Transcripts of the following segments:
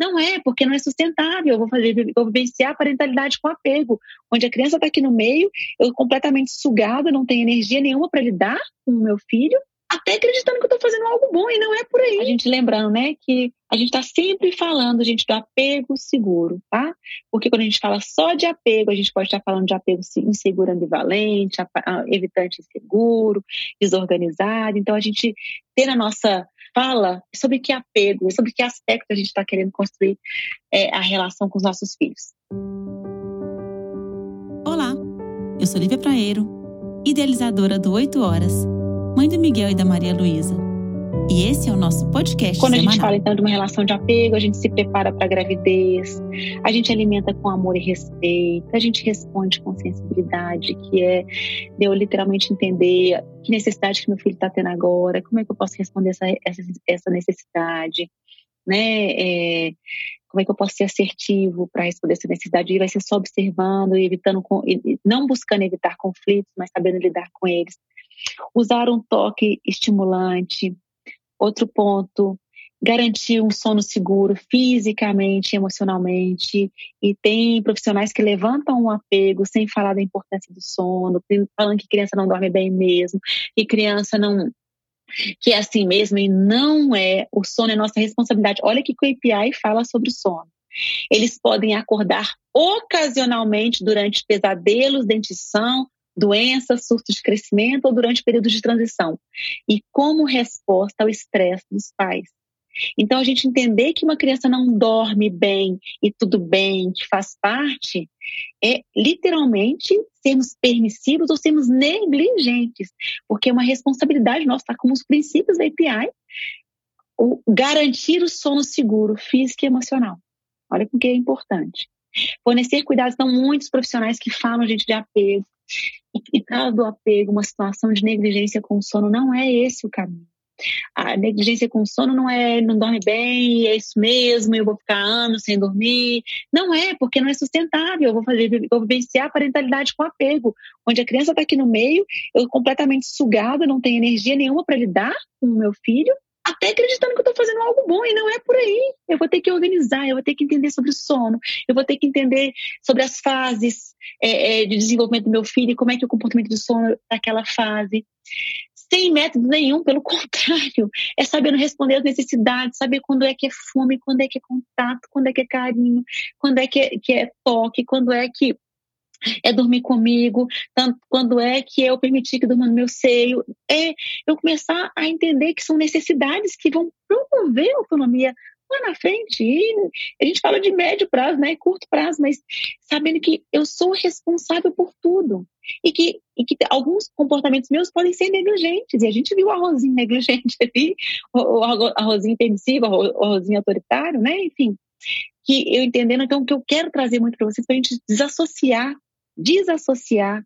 Não é, porque não é sustentável. Eu vou fazer, vou vivenciar a parentalidade com apego, onde a criança está aqui no meio, eu completamente sugada, não tenho energia nenhuma para lidar com o meu filho, até acreditando que eu estou fazendo algo bom e não é por aí. A gente lembrando, né, que a gente está sempre falando, gente, do apego seguro, tá? Porque quando a gente fala só de apego, a gente pode estar falando de apego inseguro ambivalente, evitante inseguro, desorganizado. Então, a gente ter na nossa fala sobre que apego, sobre que aspecto a gente está querendo construir é, a relação com os nossos filhos. Olá, eu sou Lívia Praeiro, idealizadora do 8 Horas mãe do Miguel e da Maria Luísa. E esse é o nosso podcast Quando semanal. a gente fala então de uma relação de apego, a gente se prepara para a gravidez, a gente alimenta com amor e respeito, a gente responde com sensibilidade, que é de eu literalmente entender que necessidade que meu filho está tendo agora, como é que eu posso responder essa, essa, essa necessidade, né? É, como é que eu posso ser assertivo para responder essa necessidade? E vai ser só observando e evitando, não buscando evitar conflitos, mas sabendo lidar com eles. Usar um toque estimulante. Outro ponto, garantir um sono seguro fisicamente, emocionalmente. E tem profissionais que levantam um apego sem falar da importância do sono, falando que criança não dorme bem mesmo, que criança não que é assim mesmo e não é. O sono é nossa responsabilidade. Olha que o API fala sobre sono. Eles podem acordar ocasionalmente durante pesadelos, dentição, doenças, surtos de crescimento ou durante períodos de transição. E como resposta ao estresse dos pais. Então, a gente entender que uma criança não dorme bem e tudo bem, que faz parte, é literalmente sermos permissivos ou sermos negligentes, porque é uma responsabilidade nossa, está como os princípios da API, o garantir o sono seguro físico e emocional. Olha o que é importante. Fornecer cuidados, então, muitos profissionais que falam, gente, de apego, e caso do apego, uma situação de negligência com sono, não é esse o caminho. A negligência com sono não é não dorme bem, é isso mesmo, eu vou ficar anos sem dormir. Não é, porque não é sustentável. Eu vou fazer, eu vou vivenciar a parentalidade com apego, onde a criança está aqui no meio, eu completamente sugada, não tenho energia nenhuma para lidar com o meu filho, até acreditando que eu estou fazendo algo bom e não é por aí. Eu vou ter que organizar, eu vou ter que entender sobre o sono, eu vou ter que entender sobre as fases é, é, de desenvolvimento do meu filho e como é que é o comportamento do sono naquela fase sem método nenhum, pelo contrário, é sabendo responder às necessidades, saber quando é que é fome, quando é que é contato, quando é que é carinho, quando é que é, que é toque, quando é que é dormir comigo, tanto quando é que eu permitir que durma no meu seio, é eu começar a entender que são necessidades que vão promover a autonomia lá na frente. E a gente fala de médio prazo, né, curto prazo, mas sabendo que eu sou responsável por tudo e que, e que alguns comportamentos meus podem ser negligentes. E a gente viu o arrozinho negligente ali, o, arrozinho permissivo, o arrozinho autoritário, né? Enfim, que eu entendendo então que eu quero trazer muito para vocês para a gente desassociar, desassociar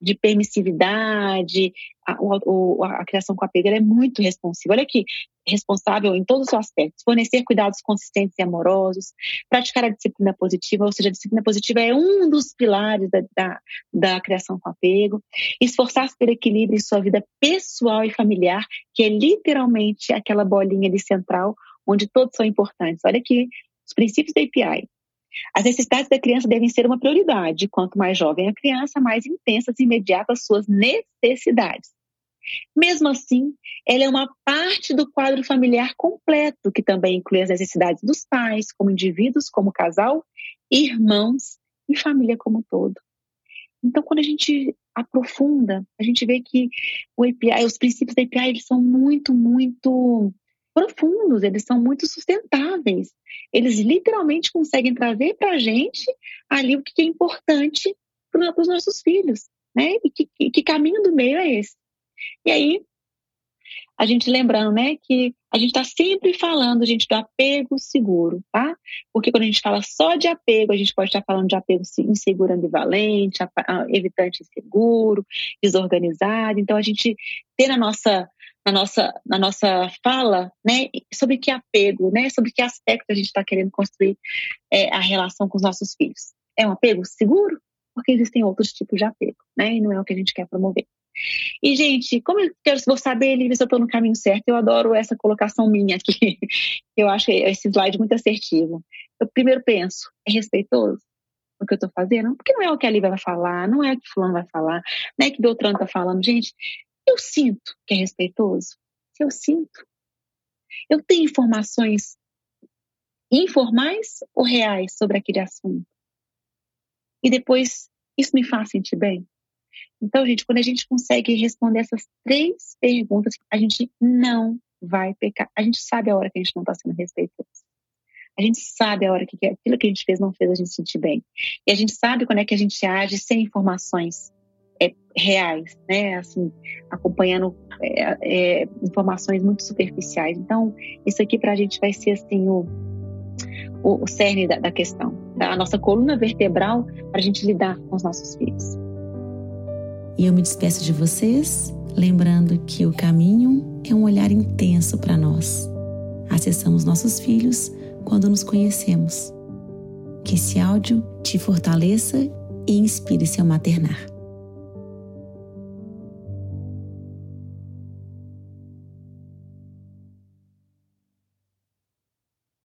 de permissividade, a, a, a criação com apego é muito responsiva. Olha aqui, responsável em todos os aspectos, fornecer cuidados consistentes e amorosos, praticar a disciplina positiva, ou seja, a disciplina positiva é um dos pilares da, da, da criação com apego, esforçar-se pelo equilíbrio em sua vida pessoal e familiar, que é literalmente aquela bolinha ali central, onde todos são importantes. Olha aqui, os princípios da API. As necessidades da criança devem ser uma prioridade. Quanto mais jovem a criança, mais intensas e imediatas suas necessidades. Mesmo assim, ela é uma parte do quadro familiar completo, que também inclui as necessidades dos pais, como indivíduos, como casal, irmãos e família como um todo. Então, quando a gente aprofunda, a gente vê que o API, os princípios da API, eles são muito, muito profundos, eles são muito sustentáveis. Eles literalmente conseguem trazer para a gente ali o que é importante para os nossos filhos, né? E que, que caminho do meio é esse? E aí, a gente lembrando, né, que a gente está sempre falando, gente, do apego seguro, tá? Porque quando a gente fala só de apego, a gente pode estar falando de apego inseguro ambivalente, evitante inseguro, desorganizado. Então, a gente ter na nossa na nossa, na nossa fala, né, sobre que apego, né, sobre que aspecto a gente está querendo construir é, a relação com os nossos filhos. É um apego seguro? Porque existem outros tipos de apego, né, e não é o que a gente quer promover. E, gente, como eu quero, vou saber, Lívia, se eu estou no caminho certo, eu adoro essa colocação minha aqui. Eu acho esse slide muito assertivo. Eu primeiro penso, é respeitoso o que eu estou fazendo? Porque não é o que a Lívia vai falar, não é o que fulano vai falar, não é o que Beltrano está falando. Gente, eu sinto que é respeitoso. Se eu sinto. Eu tenho informações informais ou reais sobre aquele assunto. E depois, isso me faz sentir bem? Então, gente, quando a gente consegue responder essas três perguntas, a gente não vai pecar. A gente sabe a hora que a gente não está sendo respeitoso. A gente sabe a hora que aquilo que a gente fez não fez a gente sentir bem. E a gente sabe quando é que a gente age sem informações é, reais, né? Assim, acompanhando é, é, informações muito superficiais. Então, isso aqui para a gente vai ser assim o, o, o cerne da, da questão, a nossa coluna vertebral para a gente lidar com os nossos filhos. E eu me despeço de vocês, lembrando que o caminho é um olhar intenso para nós. Acessamos nossos filhos quando nos conhecemos. Que esse áudio te fortaleça e inspire seu maternar.